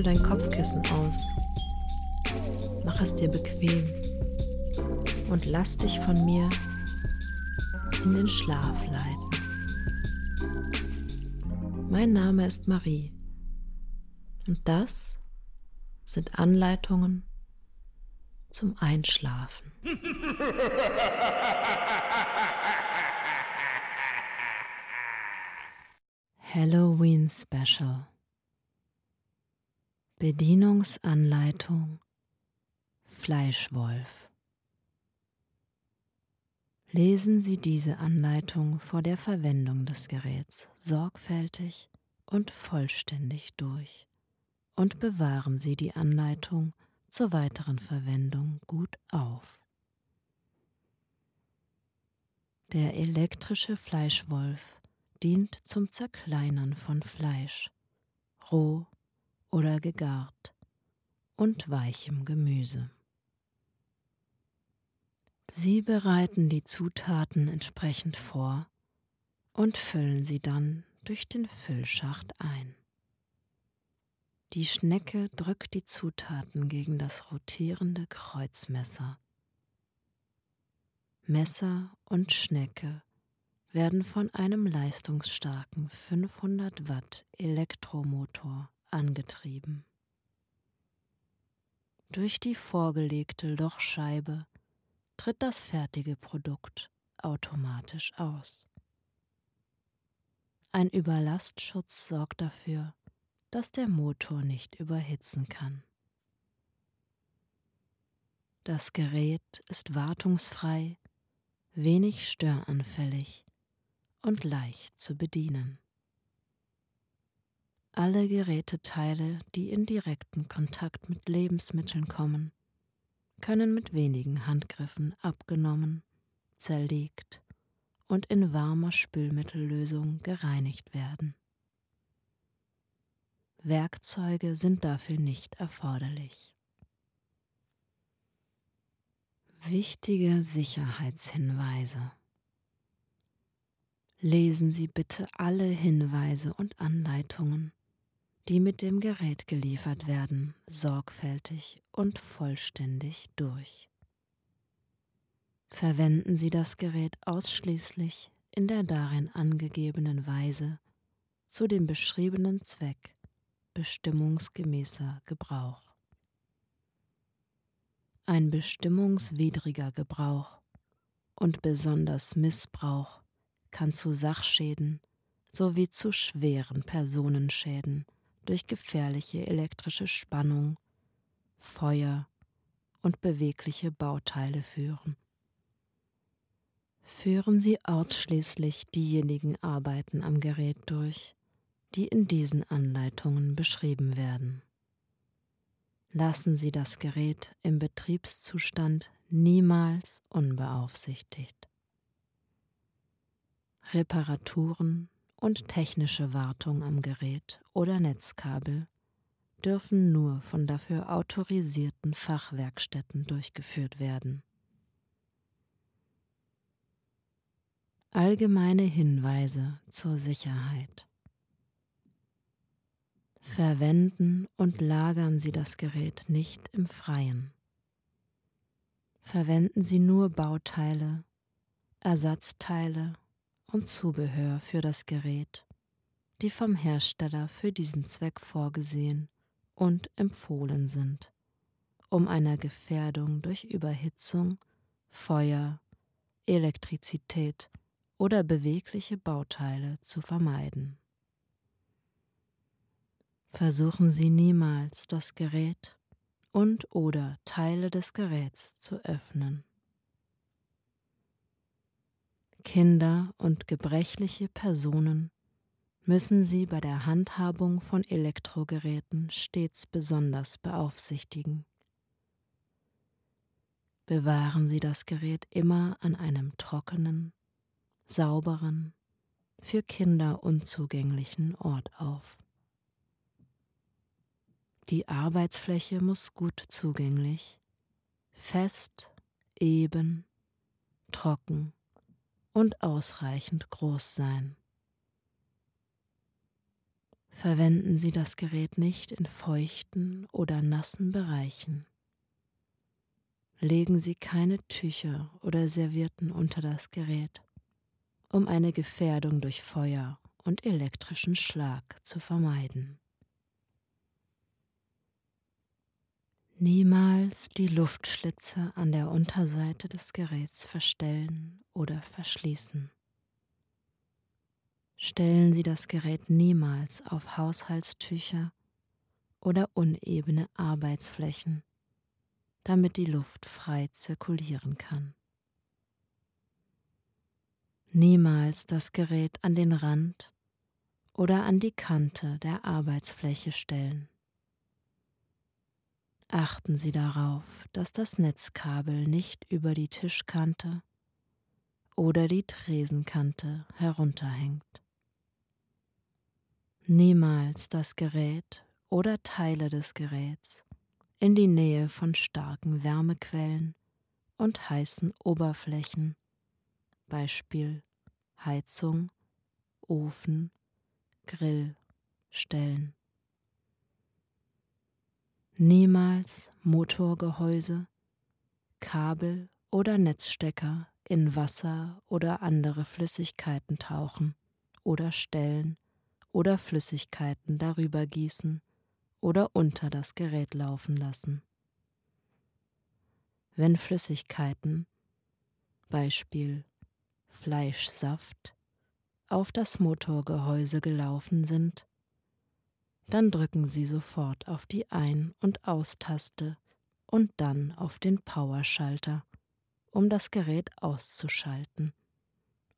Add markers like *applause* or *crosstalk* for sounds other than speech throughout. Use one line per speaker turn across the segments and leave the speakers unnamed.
Schüttel dein Kopfkissen aus. Mach es dir bequem und lass dich von mir in den Schlaf leiten. Mein Name ist Marie und das sind Anleitungen zum Einschlafen. *laughs* Halloween Special Bedienungsanleitung Fleischwolf Lesen Sie diese Anleitung vor der Verwendung des Geräts sorgfältig und vollständig durch und bewahren Sie die Anleitung zur weiteren Verwendung gut auf. Der elektrische Fleischwolf dient zum Zerkleinern von Fleisch, roh oder gegart und weichem Gemüse. Sie bereiten die Zutaten entsprechend vor und füllen sie dann durch den Füllschacht ein. Die Schnecke drückt die Zutaten gegen das rotierende Kreuzmesser. Messer und Schnecke werden von einem leistungsstarken 500 Watt Elektromotor angetrieben. Durch die vorgelegte Lochscheibe tritt das fertige Produkt automatisch aus. Ein Überlastschutz sorgt dafür, dass der Motor nicht überhitzen kann. Das Gerät ist wartungsfrei, wenig störanfällig und leicht zu bedienen. Alle Geräteteile, die in direkten Kontakt mit Lebensmitteln kommen, können mit wenigen Handgriffen abgenommen, zerlegt und in warmer Spülmittellösung gereinigt werden. Werkzeuge sind dafür nicht erforderlich. Wichtige Sicherheitshinweise. Lesen Sie bitte alle Hinweise und Anleitungen, die mit dem Gerät geliefert werden, sorgfältig und vollständig durch. Verwenden Sie das Gerät ausschließlich in der darin angegebenen Weise zu dem beschriebenen Zweck bestimmungsgemäßer Gebrauch. Ein bestimmungswidriger Gebrauch und besonders Missbrauch kann zu Sachschäden sowie zu schweren Personenschäden durch gefährliche elektrische Spannung, Feuer und bewegliche Bauteile führen. Führen Sie ausschließlich diejenigen Arbeiten am Gerät durch, die in diesen Anleitungen beschrieben werden. Lassen Sie das Gerät im Betriebszustand niemals unbeaufsichtigt. Reparaturen und technische Wartung am Gerät oder Netzkabel dürfen nur von dafür autorisierten Fachwerkstätten durchgeführt werden. Allgemeine Hinweise zur Sicherheit Verwenden und lagern Sie das Gerät nicht im Freien. Verwenden Sie nur Bauteile, Ersatzteile und Zubehör für das Gerät, die vom Hersteller für diesen Zweck vorgesehen und empfohlen sind, um einer Gefährdung durch Überhitzung, Feuer, Elektrizität oder bewegliche Bauteile zu vermeiden. Versuchen Sie niemals das Gerät und oder Teile des Geräts zu öffnen. Kinder und gebrechliche Personen müssen Sie bei der Handhabung von Elektrogeräten stets besonders beaufsichtigen. Bewahren Sie das Gerät immer an einem trockenen, sauberen, für Kinder unzugänglichen Ort auf. Die Arbeitsfläche muss gut zugänglich, fest, eben, trocken und ausreichend groß sein. Verwenden Sie das Gerät nicht in feuchten oder nassen Bereichen. Legen Sie keine Tücher oder Servietten unter das Gerät, um eine Gefährdung durch Feuer und elektrischen Schlag zu vermeiden. Niemals die Luftschlitze an der Unterseite des Geräts verstellen oder verschließen. Stellen Sie das Gerät niemals auf Haushaltstücher oder unebene Arbeitsflächen, damit die Luft frei zirkulieren kann. Niemals das Gerät an den Rand oder an die Kante der Arbeitsfläche stellen. Achten Sie darauf, dass das Netzkabel nicht über die Tischkante oder die Tresenkante herunterhängt. Niemals das Gerät oder Teile des Geräts in die Nähe von starken Wärmequellen und heißen Oberflächen, Beispiel Heizung, Ofen, Grill stellen niemals Motorgehäuse, Kabel oder Netzstecker in Wasser oder andere Flüssigkeiten tauchen oder stellen oder Flüssigkeiten darüber gießen oder unter das Gerät laufen lassen. Wenn Flüssigkeiten, Beispiel Fleischsaft, auf das Motorgehäuse gelaufen sind, dann drücken Sie sofort auf die Ein- und Austaste und dann auf den Powerschalter, um das Gerät auszuschalten,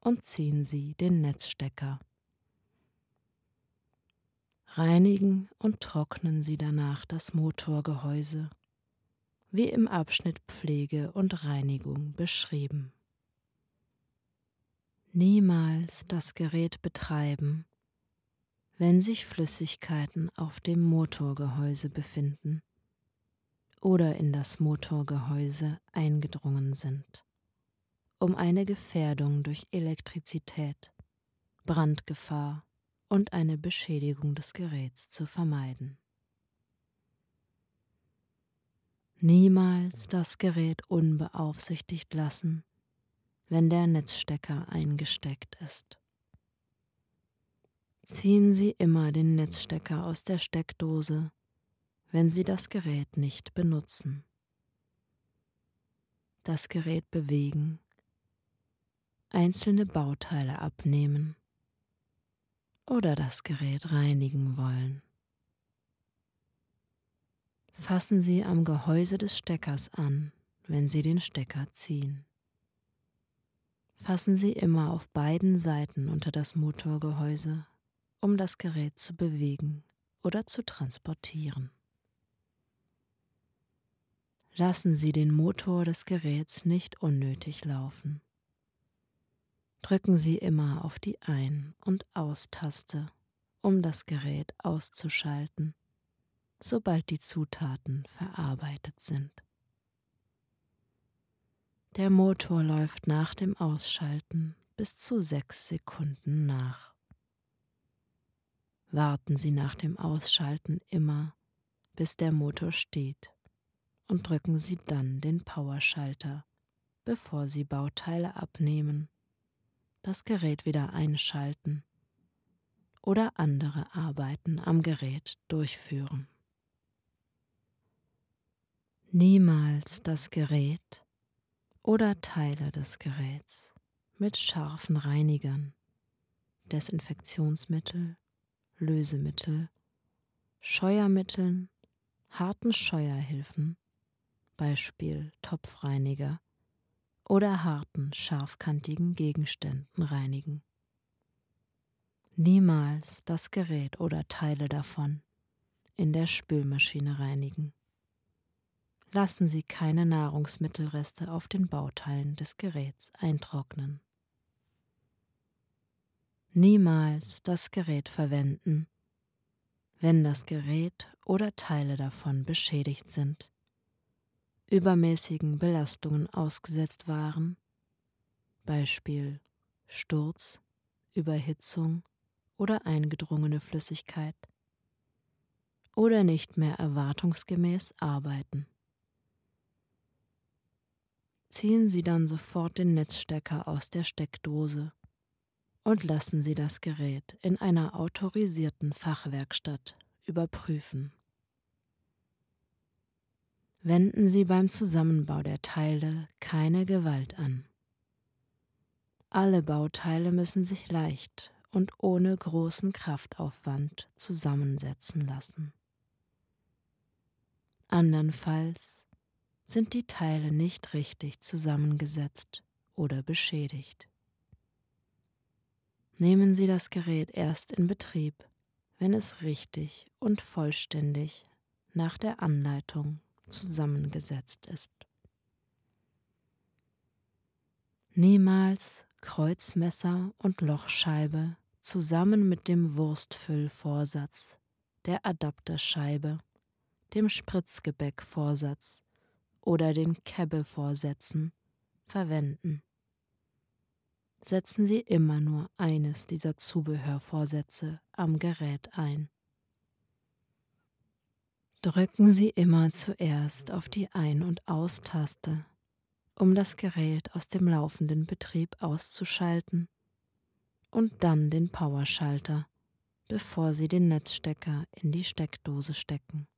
und ziehen Sie den Netzstecker. Reinigen und trocknen Sie danach das Motorgehäuse, wie im Abschnitt Pflege und Reinigung beschrieben. Niemals das Gerät betreiben, wenn sich Flüssigkeiten auf dem Motorgehäuse befinden oder in das Motorgehäuse eingedrungen sind, um eine Gefährdung durch Elektrizität, Brandgefahr und eine Beschädigung des Geräts zu vermeiden. Niemals das Gerät unbeaufsichtigt lassen, wenn der Netzstecker eingesteckt ist. Ziehen Sie immer den Netzstecker aus der Steckdose, wenn Sie das Gerät nicht benutzen. Das Gerät bewegen, einzelne Bauteile abnehmen oder das Gerät reinigen wollen. Fassen Sie am Gehäuse des Steckers an, wenn Sie den Stecker ziehen. Fassen Sie immer auf beiden Seiten unter das Motorgehäuse um das Gerät zu bewegen oder zu transportieren. Lassen Sie den Motor des Geräts nicht unnötig laufen. Drücken Sie immer auf die Ein- und Austaste, um das Gerät auszuschalten, sobald die Zutaten verarbeitet sind. Der Motor läuft nach dem Ausschalten bis zu sechs Sekunden nach warten Sie nach dem Ausschalten immer, bis der Motor steht und drücken Sie dann den Powerschalter, bevor Sie Bauteile abnehmen, das Gerät wieder einschalten oder andere Arbeiten am Gerät durchführen. Niemals das Gerät oder Teile des Geräts mit scharfen Reinigern, Desinfektionsmittel Lösemittel, Scheuermitteln, harten Scheuerhilfen, Beispiel Topfreiniger, oder harten, scharfkantigen Gegenständen reinigen. Niemals das Gerät oder Teile davon in der Spülmaschine reinigen. Lassen Sie keine Nahrungsmittelreste auf den Bauteilen des Geräts eintrocknen niemals das Gerät verwenden, wenn das Gerät oder Teile davon beschädigt sind, übermäßigen Belastungen ausgesetzt waren, Beispiel Sturz, Überhitzung oder eingedrungene Flüssigkeit oder nicht mehr erwartungsgemäß arbeiten. Ziehen Sie dann sofort den Netzstecker aus der Steckdose und lassen Sie das Gerät in einer autorisierten Fachwerkstatt überprüfen. Wenden Sie beim Zusammenbau der Teile keine Gewalt an. Alle Bauteile müssen sich leicht und ohne großen Kraftaufwand zusammensetzen lassen. Andernfalls sind die Teile nicht richtig zusammengesetzt oder beschädigt. Nehmen Sie das Gerät erst in Betrieb, wenn es richtig und vollständig nach der Anleitung zusammengesetzt ist. Niemals Kreuzmesser und Lochscheibe zusammen mit dem Wurstfüllvorsatz, der Adapterscheibe, dem Spritzgebäckvorsatz oder den Kebbevorsätzen verwenden. Setzen Sie immer nur eines dieser Zubehörvorsätze am Gerät ein. Drücken Sie immer zuerst auf die Ein- und Austaste um das Gerät aus dem laufenden Betrieb auszuschalten und dann den Powerschalter, bevor Sie den Netzstecker in die Steckdose stecken.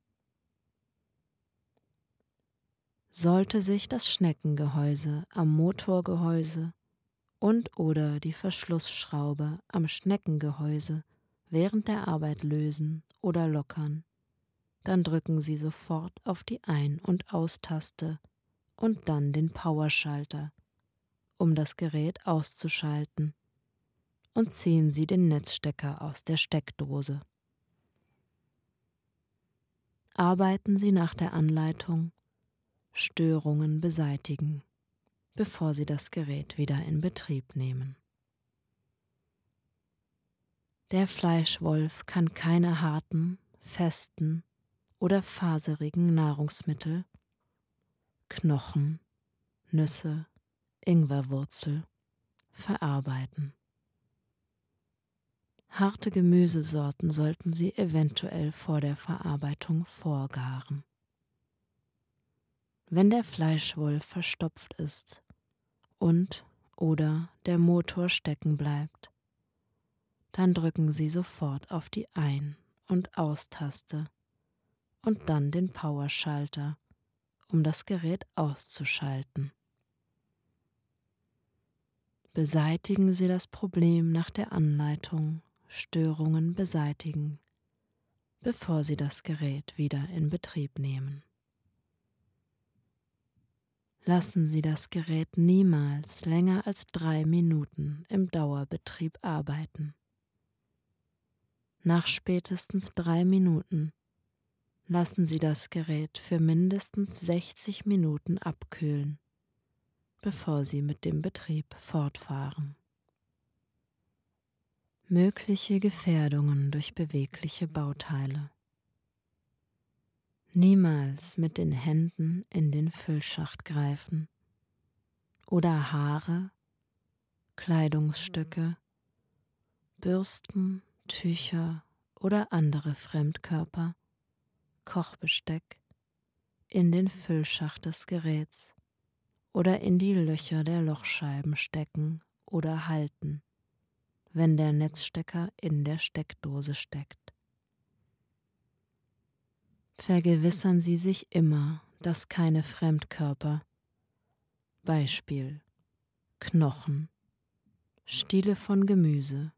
Sollte sich das Schneckengehäuse am Motorgehäuse und oder die Verschlussschraube am Schneckengehäuse während der Arbeit lösen oder lockern, dann drücken Sie sofort auf die Ein- und Austaste und dann den Powerschalter, um das Gerät auszuschalten, und ziehen Sie den Netzstecker aus der Steckdose. Arbeiten Sie nach der Anleitung. Störungen beseitigen, bevor Sie das Gerät wieder in Betrieb nehmen. Der Fleischwolf kann keine harten, festen oder faserigen Nahrungsmittel Knochen, Nüsse, Ingwerwurzel verarbeiten. Harte Gemüsesorten sollten Sie eventuell vor der Verarbeitung vorgaren. Wenn der Fleischwolf verstopft ist und oder der Motor stecken bleibt, dann drücken Sie sofort auf die Ein- und Austaste und dann den Powerschalter um das Gerät auszuschalten. Beseitigen Sie das Problem nach der Anleitung Störungen beseitigen, bevor Sie das Gerät wieder in Betrieb nehmen. Lassen Sie das Gerät niemals länger als drei Minuten im Dauerbetrieb arbeiten. Nach spätestens drei Minuten lassen Sie das Gerät für mindestens 60 Minuten abkühlen, bevor Sie mit dem Betrieb fortfahren. Mögliche Gefährdungen durch bewegliche Bauteile. Niemals mit den Händen in den Füllschacht greifen oder Haare, Kleidungsstücke, Bürsten, Tücher oder andere Fremdkörper Kochbesteck in den Füllschacht des Geräts oder in die Löcher der Lochscheiben stecken oder halten, wenn der Netzstecker in der Steckdose steckt. Vergewissern Sie sich immer, dass keine Fremdkörper, Beispiel Knochen, Stiele von Gemüse,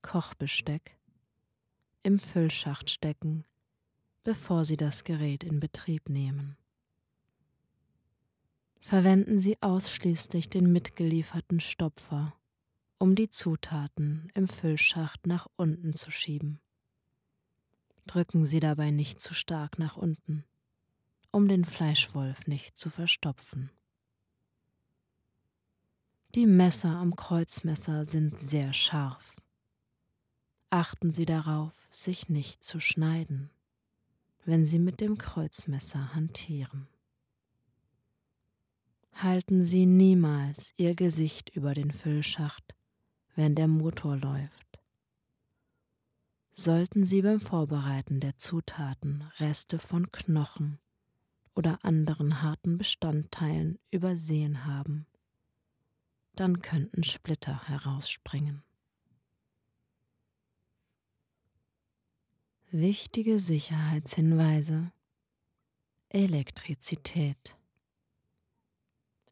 Kochbesteck, im Füllschacht stecken bevor Sie das Gerät in Betrieb nehmen. Verwenden Sie ausschließlich den mitgelieferten Stopfer, um die Zutaten im Füllschacht nach unten zu schieben. Drücken Sie dabei nicht zu stark nach unten, um den Fleischwolf nicht zu verstopfen. Die Messer am Kreuzmesser sind sehr scharf. Achten Sie darauf, sich nicht zu schneiden wenn Sie mit dem Kreuzmesser hantieren. Halten Sie niemals Ihr Gesicht über den Füllschacht, wenn der Motor läuft. Sollten Sie beim Vorbereiten der Zutaten Reste von Knochen oder anderen harten Bestandteilen übersehen haben, dann könnten Splitter herausspringen. Wichtige Sicherheitshinweise. Elektrizität.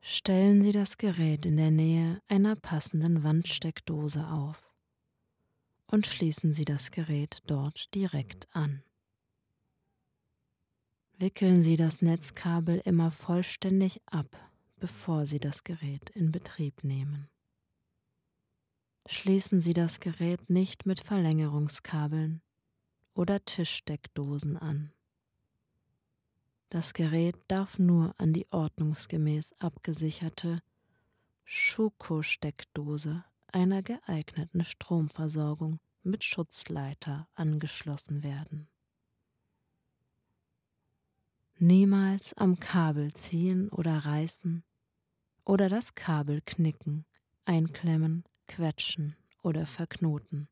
Stellen Sie das Gerät in der Nähe einer passenden Wandsteckdose auf und schließen Sie das Gerät dort direkt an. Wickeln Sie das Netzkabel immer vollständig ab, bevor Sie das Gerät in Betrieb nehmen. Schließen Sie das Gerät nicht mit Verlängerungskabeln oder Tischsteckdosen an. Das Gerät darf nur an die ordnungsgemäß abgesicherte Schuko-Steckdose einer geeigneten Stromversorgung mit Schutzleiter angeschlossen werden. Niemals am Kabel ziehen oder reißen oder das Kabel knicken, einklemmen, quetschen oder verknoten.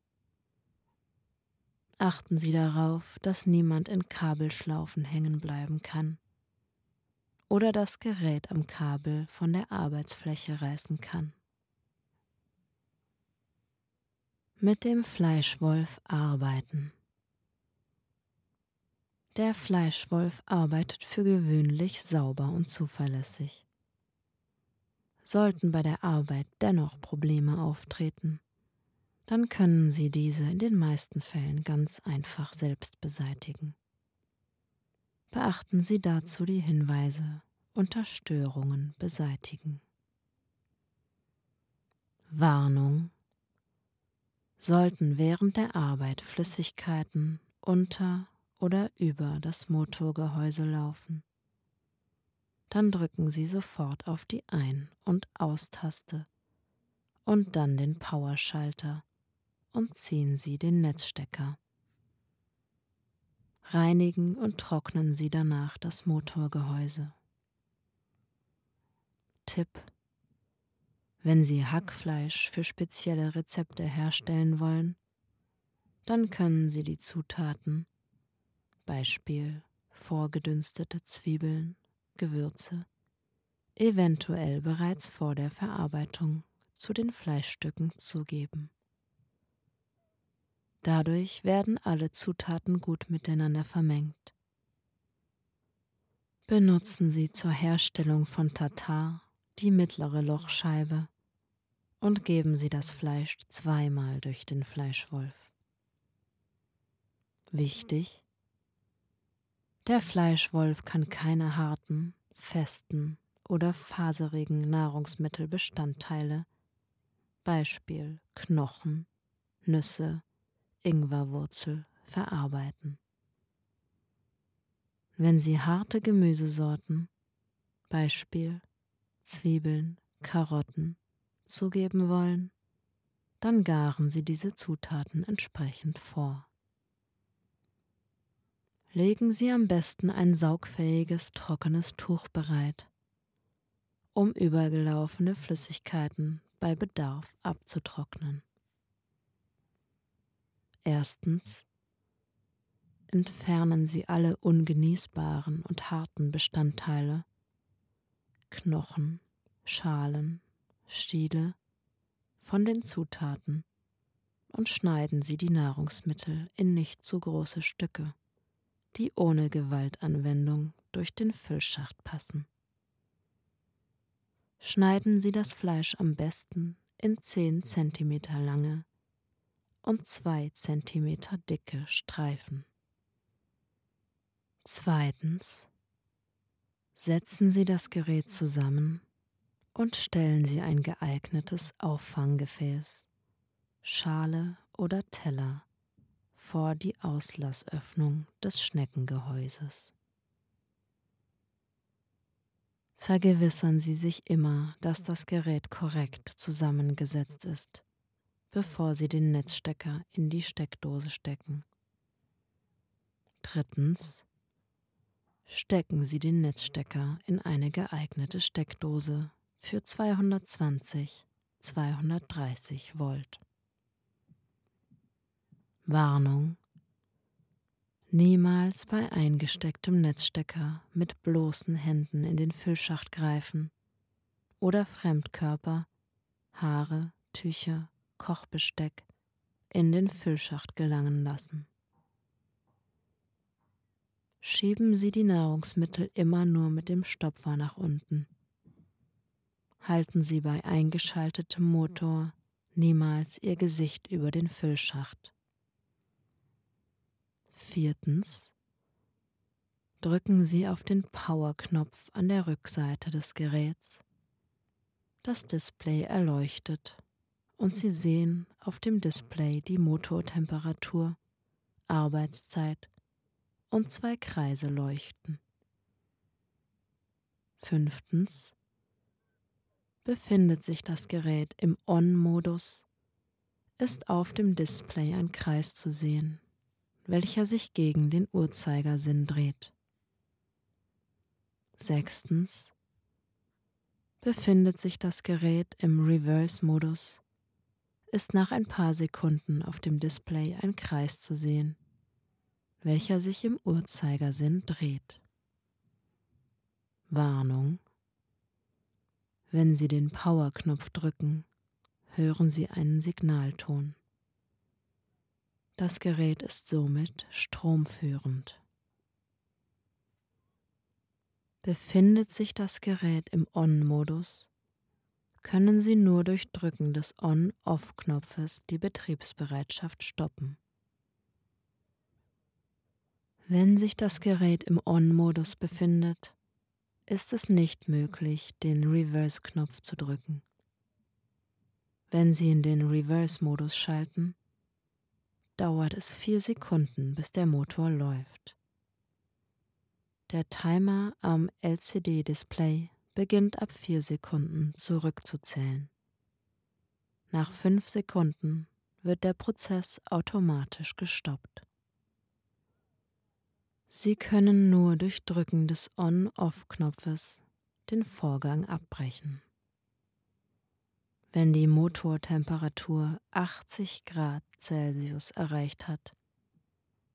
Achten Sie darauf, dass niemand in Kabelschlaufen hängen bleiben kann oder das Gerät am Kabel von der Arbeitsfläche reißen kann. Mit dem Fleischwolf arbeiten. Der Fleischwolf arbeitet für gewöhnlich sauber und zuverlässig. Sollten bei der Arbeit dennoch Probleme auftreten, dann können Sie diese in den meisten Fällen ganz einfach selbst beseitigen. Beachten Sie dazu die Hinweise unter Störungen beseitigen. Warnung sollten während der Arbeit Flüssigkeiten unter oder über das Motorgehäuse laufen, dann drücken Sie sofort auf die Ein- und Austaste und dann den Powerschalter und ziehen Sie den Netzstecker. Reinigen und trocknen Sie danach das Motorgehäuse. Tipp wenn Sie Hackfleisch für spezielle Rezepte herstellen wollen, dann können Sie die Zutaten, Beispiel vorgedünstete Zwiebeln, Gewürze, eventuell bereits vor der Verarbeitung zu den Fleischstücken zugeben. Dadurch werden alle Zutaten gut miteinander vermengt. Benutzen Sie zur Herstellung von Tatar die mittlere Lochscheibe und geben Sie das Fleisch zweimal durch den Fleischwolf. Wichtig, der Fleischwolf kann keine harten, festen oder faserigen Nahrungsmittelbestandteile, Beispiel Knochen, Nüsse, Ingwerwurzel, verarbeiten. Wenn Sie harte Gemüsesorten, Beispiel Zwiebeln, Karotten zugeben wollen, dann garen Sie diese Zutaten entsprechend vor. Legen Sie am besten ein saugfähiges, trockenes Tuch bereit, um übergelaufene Flüssigkeiten bei Bedarf abzutrocknen. Erstens entfernen Sie alle ungenießbaren und harten Bestandteile Knochen, Schalen, Stiele von den Zutaten und schneiden Sie die Nahrungsmittel in nicht zu große Stücke, die ohne Gewaltanwendung durch den Füllschacht passen. Schneiden Sie das Fleisch am besten in 10 cm lange und 2 cm dicke Streifen. Zweitens Setzen Sie das Gerät zusammen und stellen Sie ein geeignetes Auffanggefäß, Schale oder Teller vor die Auslassöffnung des Schneckengehäuses. Vergewissern Sie sich immer, dass das Gerät korrekt zusammengesetzt ist, bevor Sie den Netzstecker in die Steckdose stecken. Drittens stecken Sie den Netzstecker in eine geeignete Steckdose für 220 230 Volt. Warnung Niemals bei eingestecktem Netzstecker mit bloßen Händen in den Füllschacht greifen oder Fremdkörper, Haare, Tücher, Kochbesteck in den Füllschacht gelangen lassen. Schieben Sie die Nahrungsmittel immer nur mit dem Stopfer nach unten. Halten Sie bei eingeschaltetem Motor niemals Ihr Gesicht über den Füllschacht. Viertens. Drücken Sie auf den Power-Knopf an der Rückseite des Geräts. Das Display erleuchtet und Sie sehen auf dem Display die Motortemperatur, Arbeitszeit und zwei Kreise leuchten. Fünftens befindet sich das Gerät im On-Modus, ist auf dem Display ein Kreis zu sehen, welcher sich gegen den Uhrzeigersinn dreht. Sechstens befindet sich das Gerät im Reverse-Modus, ist nach ein paar Sekunden auf dem Display ein Kreis zu sehen, welcher sich im Uhrzeigersinn dreht. Warnung. Wenn Sie den Power-Knopf drücken, hören Sie einen Signalton. Das Gerät ist somit stromführend. Befindet sich das Gerät im On-Modus, können Sie nur durch Drücken des On-Off-Knopfes die Betriebsbereitschaft stoppen. Wenn sich das Gerät im On-Modus befindet, ist es nicht möglich, den Reverse-Knopf zu drücken. Wenn Sie in den Reverse-Modus schalten, dauert es vier Sekunden, bis der Motor läuft. Der Timer am LCD-Display beginnt ab vier Sekunden zurückzuzählen. Nach fünf Sekunden wird der Prozess automatisch gestoppt. Sie können nur durch Drücken des On-Off-Knopfes den Vorgang abbrechen. Wenn die Motortemperatur 80 Grad Celsius erreicht hat,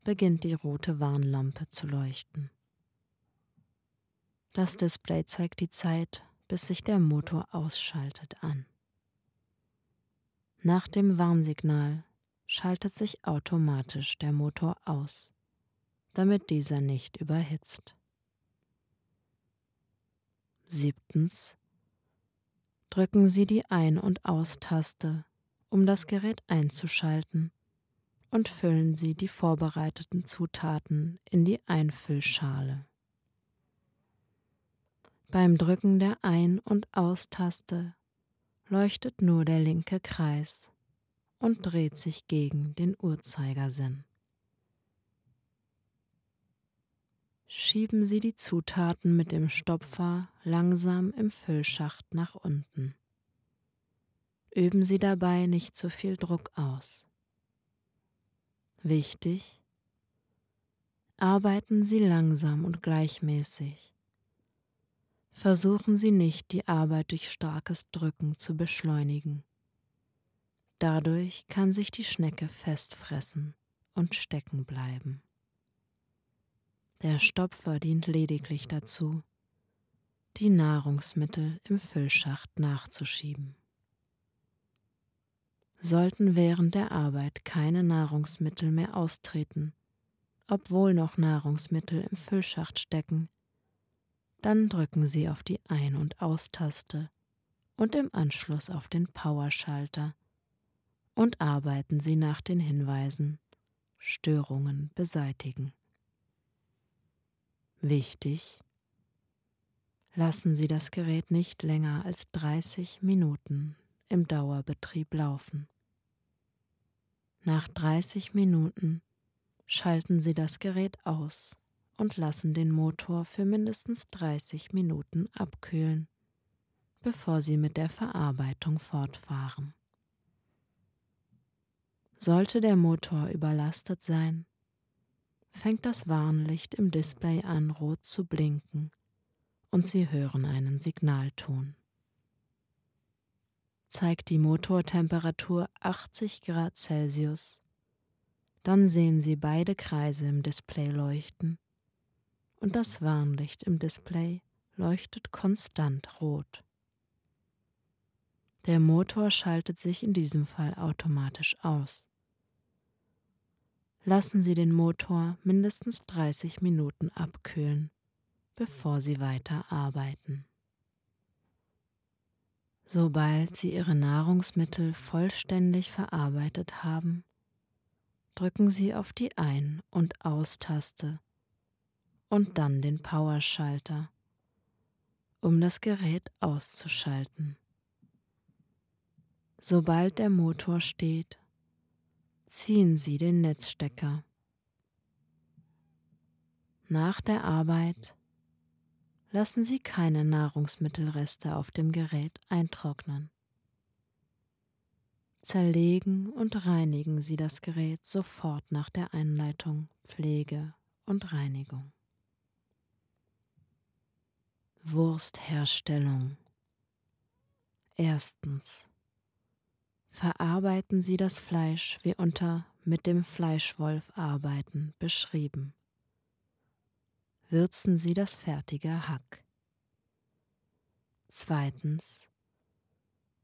beginnt die rote Warnlampe zu leuchten. Das Display zeigt die Zeit, bis sich der Motor ausschaltet an. Nach dem Warnsignal schaltet sich automatisch der Motor aus damit dieser nicht überhitzt. Siebtens. Drücken Sie die Ein- und Aus-Taste, um das Gerät einzuschalten, und füllen Sie die vorbereiteten Zutaten in die Einfüllschale. Beim Drücken der Ein- und Aus-Taste leuchtet nur der linke Kreis und dreht sich gegen den Uhrzeigersinn. Schieben Sie die Zutaten mit dem Stopfer langsam im Füllschacht nach unten. Üben Sie dabei nicht zu viel Druck aus. Wichtig, arbeiten Sie langsam und gleichmäßig. Versuchen Sie nicht, die Arbeit durch starkes Drücken zu beschleunigen. Dadurch kann sich die Schnecke festfressen und stecken bleiben. Der Stopfer dient lediglich dazu, die Nahrungsmittel im Füllschacht nachzuschieben. Sollten während der Arbeit keine Nahrungsmittel mehr austreten, obwohl noch Nahrungsmittel im Füllschacht stecken, dann drücken Sie auf die Ein- und Austaste und im Anschluss auf den Powerschalter und arbeiten Sie nach den Hinweisen Störungen beseitigen. Wichtig, lassen Sie das Gerät nicht länger als 30 Minuten im Dauerbetrieb laufen. Nach 30 Minuten schalten Sie das Gerät aus und lassen den Motor für mindestens 30 Minuten abkühlen, bevor Sie mit der Verarbeitung fortfahren. Sollte der Motor überlastet sein, fängt das Warnlicht im Display an rot zu blinken und Sie hören einen Signalton. Zeigt die Motortemperatur 80 Grad Celsius, Dann sehen Sie beide Kreise im Display leuchten und das Warnlicht im Display leuchtet konstant rot. Der Motor schaltet sich in diesem Fall automatisch aus. Lassen Sie den Motor mindestens 30 Minuten abkühlen, bevor Sie weiter arbeiten. Sobald Sie Ihre Nahrungsmittel vollständig verarbeitet haben, drücken Sie auf die Ein- und Aus-Taste und dann den Powerschalter, um das Gerät auszuschalten. Sobald der Motor steht, ziehen Sie den Netzstecker. Nach der Arbeit lassen Sie keine Nahrungsmittelreste auf dem Gerät eintrocknen. Zerlegen und reinigen Sie das Gerät sofort nach der Einleitung Pflege und Reinigung. Wurstherstellung. Erstens. Verarbeiten Sie das Fleisch wie unter mit dem Fleischwolf arbeiten beschrieben. Würzen Sie das fertige Hack. Zweitens.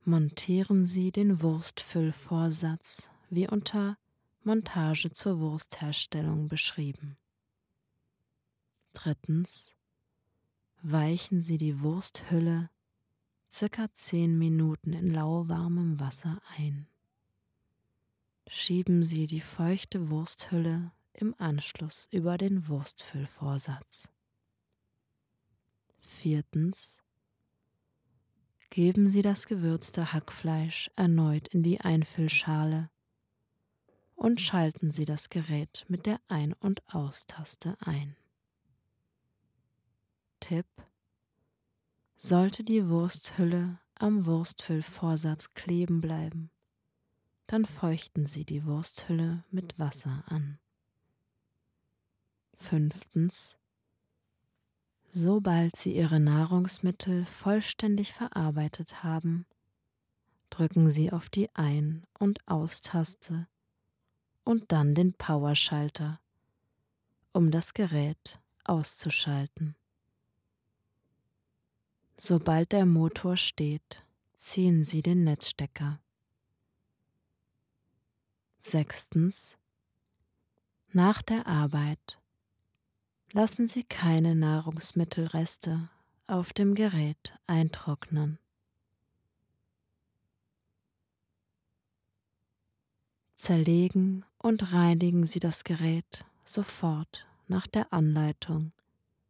Montieren Sie den Wurstfüllvorsatz wie unter Montage zur Wurstherstellung beschrieben. Drittens weichen Sie die Wursthülle circa zehn Minuten in lauwarmem Wasser ein. Schieben Sie die feuchte Wursthülle im Anschluss über den Wurstfüllvorsatz. Viertens. Geben Sie das gewürzte Hackfleisch erneut in die Einfüllschale und schalten Sie das Gerät mit der Ein- und Austaste ein. Tipp Sollte die Wursthülle am Wurstfüllvorsatz kleben bleiben, dann feuchten Sie die Wursthülle mit Wasser an. Fünftens. Sobald Sie Ihre Nahrungsmittel vollständig verarbeitet haben, drücken Sie auf die Ein- und Austaste und dann den Powerschalter, um das Gerät auszuschalten. Sobald der Motor steht, ziehen Sie den Netzstecker. Sechstens. Nach der Arbeit lassen Sie keine Nahrungsmittelreste auf dem Gerät eintrocknen. Zerlegen und reinigen Sie das Gerät sofort nach der Anleitung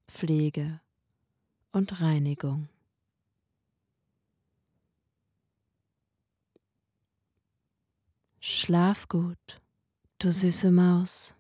Pflege und Reinigung. Schlaf gut, du süße Maus.